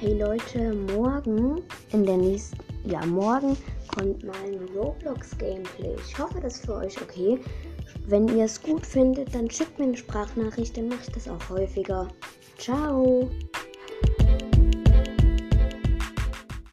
Hey Leute, morgen in der nächsten, ja morgen kommt mein Roblox Gameplay. Ich hoffe, das ist für euch okay. Wenn ihr es gut findet, dann schickt mir eine Sprachnachricht, dann mache ich das auch häufiger. Ciao!